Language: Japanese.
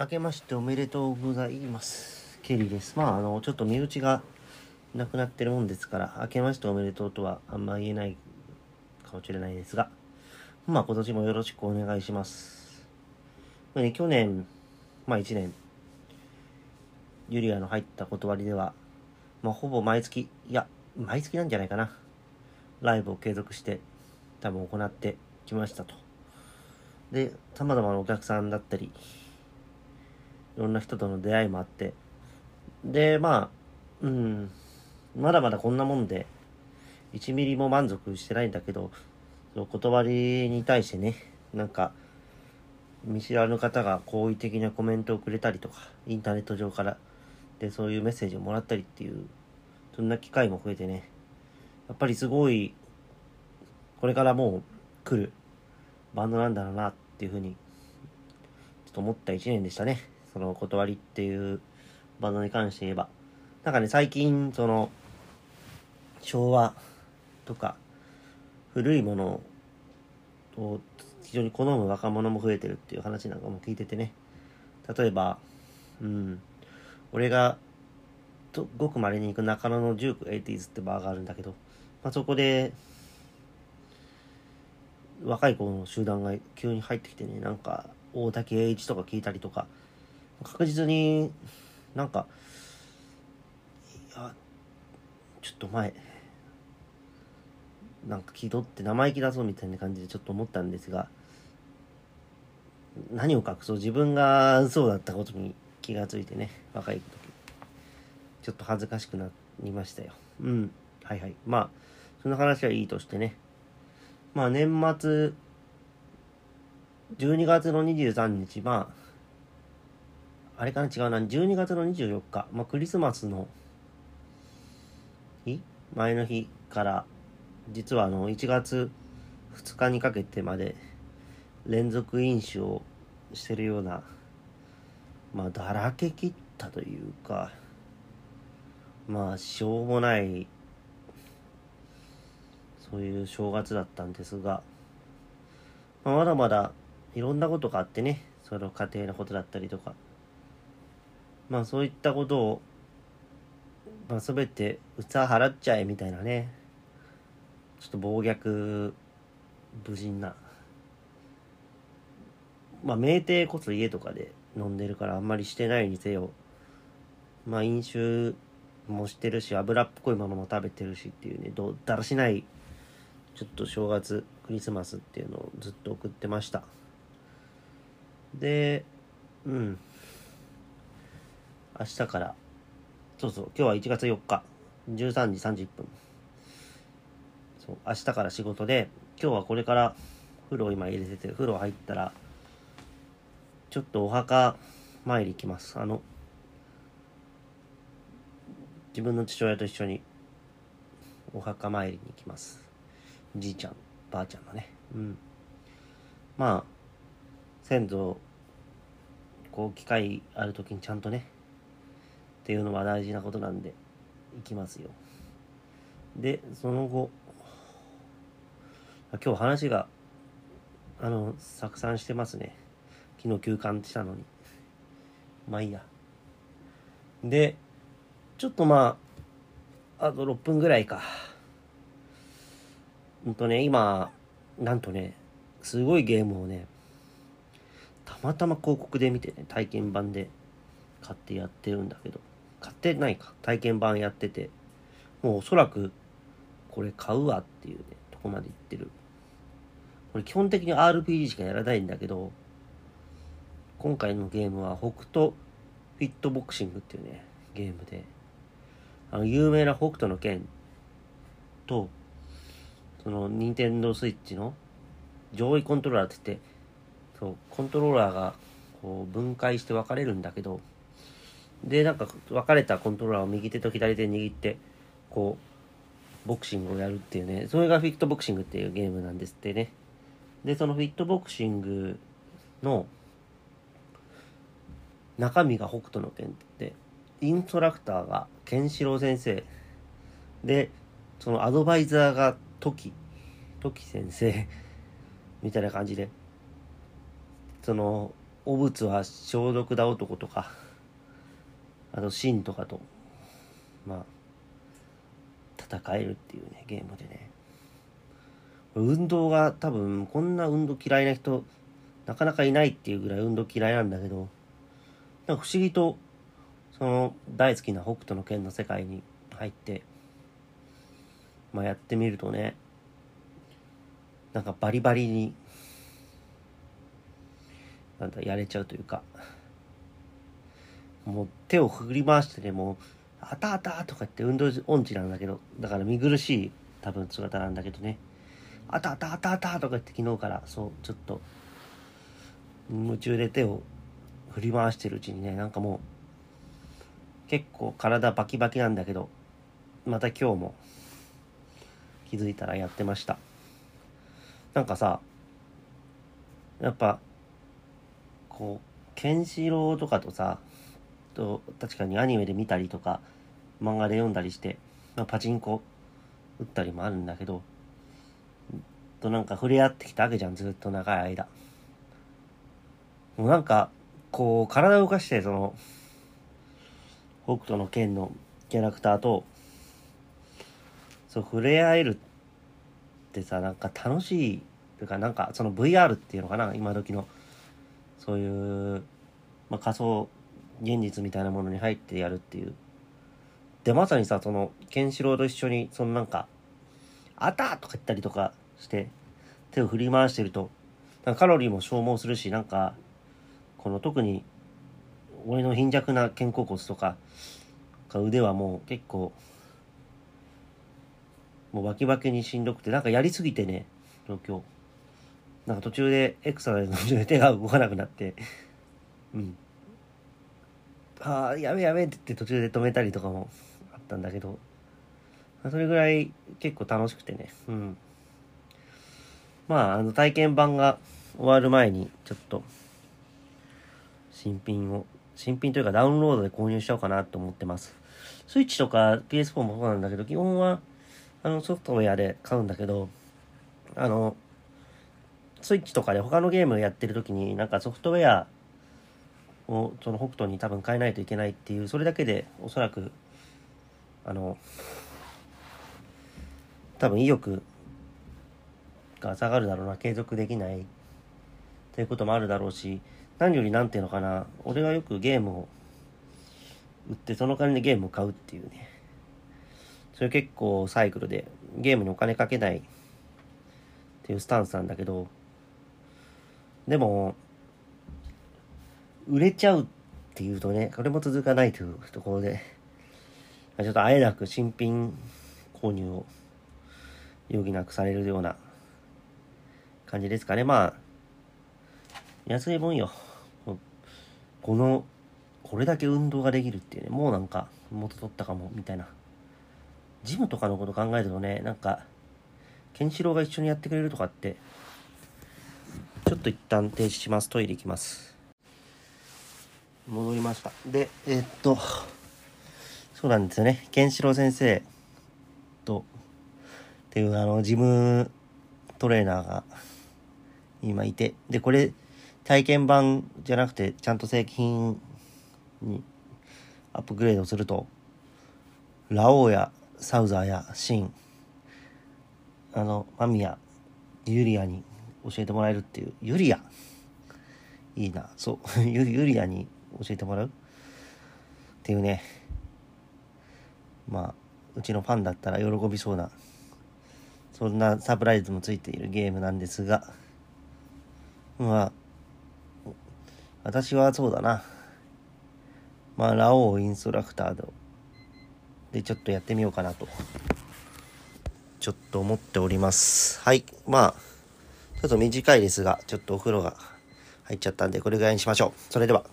明けましておめでとうございます。ケリーです。まあ、あの、ちょっと身内がなくなってるもんですから、明けましておめでとうとはあんま言えないかもしれないですが、まあ、今年もよろしくお願いします。まあね、去年、まあ1年、ユリアの入った断りでは、まあ、ほぼ毎月、いや、毎月なんじゃないかな。ライブを継続して、多分行ってきましたと。で、様々なお客さんだったり、いろんな人との出会いもあって、で、まあ、うん、まだまだこんなもんで、1ミリも満足してないんだけど、その断りに対してね、なんか、見知らぬ方が好意的なコメントをくれたりとか、インターネット上から、で、そういうメッセージをもらったりっていう、そんな機会も増えてね、やっぱりすごい、これからもう来るバンドなんだろうなっていうふうに、ちょっと思った一年でしたね。その断りっていうバンドに関して言えば。なんかね、最近、その、昭和とか、古いものを非常に好む若者も増えてるっていう話なんかも聞いててね。例えば、うん、俺が、とごく稀に行く中野のジューク 80s ってバーがあるんだけど、まあ、そこで、若い子の集団が急に入ってきてね、なんか、大竹栄一とか聞いたりとか、確実になんか、いや、ちょっと前、なんか気取って生意気だぞみたいな感じでちょっと思ったんですが、何を隠そう自分がそうだったことに気がついてね、若い時。ちょっと恥ずかしくなりましたよ。うん。はいはい。まあ、その話はいいとしてね。まあ年末、12月の23日、まあ、あれかな？違うな、12月の24日、まあクリスマスの日？前の日から、実はあの、1月2日にかけてまで連続飲酒をしてるような、まあ、だらけ切ったというか、まあ、しょうもない、そういう正月だったんですが、まあ、まだまだいろんなことがあってね、その家庭のことだったりとか、まあそういったことを、まあ全て、うつは払っちゃえみたいなね、ちょっと暴虐、無人な、まあ酩酊こそ家とかで飲んでるからあんまりしてないにせよ、まあ飲酒もしてるし、脂っこいものも食べてるしっていうね、どだらしない、ちょっと正月、クリスマスっていうのをずっと送ってました。で、うん。明日から、そうそう、今日は1月4日、13時30分。そう、明日から仕事で、今日はこれから風呂を今入れてて、風呂入ったら、ちょっとお墓参り行きます。あの、自分の父親と一緒にお墓参りに行きます。じいちゃん、ばあちゃんのね。うん。まあ、先祖、こう、機会ある時にちゃんとね、っていうのは大事なことなんで、行きますよ。で、その後、今日話が、あの、錯散してますね。昨日休館したのに。まあいいや。で、ちょっとまあ、あと6分ぐらいか。ほんとね、今、なんとね、すごいゲームをね、たまたま広告で見てね、体験版で買ってやってるんだけど、買ってないか、体験版やってて、もうおそらく、これ買うわっていうね、とこまで行ってる。これ基本的に RPG しかやらないんだけど、今回のゲームは北斗フィットボクシングっていうね、ゲームで、あの、有名な北斗の拳と、その、ニンテンドースイッチの上位コントローラーって言って、そう、コントローラーが、こう、分解して分かれるんだけど、で、なんか、分かれたコントローラーを右手と左手握って、こう、ボクシングをやるっていうね、それがフィットボクシングっていうゲームなんですってね。で、そのフィットボクシングの、中身が北斗の拳って、インストラクターがケンシロウ先生。で、そのアドバイザーがトキ、トキ先生。みたいな感じで、その、汚物は消毒だ男とか、あとシンとかと、まあ、戦えるっていうね、ゲームでね。運動が多分、こんな運動嫌いな人、なかなかいないっていうぐらい運動嫌いなんだけど、なんか不思議と、その大好きな北斗の拳の世界に入って、まあやってみるとね、なんかバリバリに、なんだ、やれちゃうというか、もう手を振り回してね、もう、あたあたとか言って運動音痴なんだけど、だから見苦しい多分姿なんだけどね、あたあたあたあたとか言って昨日からそう、ちょっと、夢中で手を振り回してるうちにね、なんかもう、結構体バキバキなんだけど、また今日も気づいたらやってました。なんかさ、やっぱ、こう、ケンシロウとかとさ、と確かにアニメで見たりとか、漫画で読んだりして、まあ、パチンコ打ったりもあるんだけど、となんか触れ合ってきたわけじゃん、ずっと長い間。もうなんか、こう、体を動かして、その、北斗の剣のキャラクターと、そう、触れ合えるってさ、なんか楽しい、というか、なんか、その VR っていうのかな、今時の、そういう、まあ、仮想現実みたいなものに入ってやるっていう。で、まさにさ、その、ケンシロウと一緒に、そのなんか、あったとか言ったりとかして、手を振り回してると、なんかカロリーも消耗するし、なんか、この特に、俺の貧弱な肩甲骨とか、腕はもう結構、もうバキバキにしんどくて、なんかやりすぎてね、東京。なんか途中でエクササイズの途中で手が動かなくなって、うん。ああ、やべやべって言って途中で止めたりとかもあったんだけど、それぐらい結構楽しくてね、うん。まあ、あの体験版が終わる前に、ちょっと、新品を、新品というかダウンロードで購入しようかなと思ってます。スイッチとか PS4 もそうなんだけど、基本は、あの、ソフトウェアで買うんだけど、あの、スイッチとかで他のゲームやってる時に、なんかソフトウェアを、その北斗に多分変えないといけないっていう、それだけで、おそらく、あの、多分意欲が下がるだろうな、継続できないということもあるだろうし、何より何ていうのかな、俺はよくゲームを売ってその金でゲームを買うっていうね、それ結構サイクルでゲームにお金かけないっていうスタンスなんだけど、でも、売れちゃうっていうとね、これも続かないというところで、ちょっとあえなく新品購入を余儀なくされるような感じですかね。まあ、安いもんよ。この、これだけ運動ができるっていうね、もうなんか元取ったかも、みたいな。ジムとかのこと考えるとね、なんか、ケンシロウが一緒にやってくれるとかって、ちょっと一旦停止します。トイレ行きます。戻りました。で、えー、っと、そうなんですよね。ケンシロウ先生と、っていうあの、ジムトレーナーが今いて、で、これ、体験版じゃなくて、ちゃんと正規品にアップグレードすると、ラオウやサウザーやシン、あの、マミヤ、ユリアに教えてもらえるっていう、ユリアいいな、そう ユ、ユリアに教えてもらう？っていうね、まあ、うちのファンだったら喜びそうな、そんなサプライズもついているゲームなんですが、まあ、私はそうだな。まあ、ラオウインストラクターでちょっとやってみようかなと、ちょっと思っております。はい。まあ、ちょっと短いですが、ちょっとお風呂が入っちゃったんで、これぐらいにしましょう。それでは。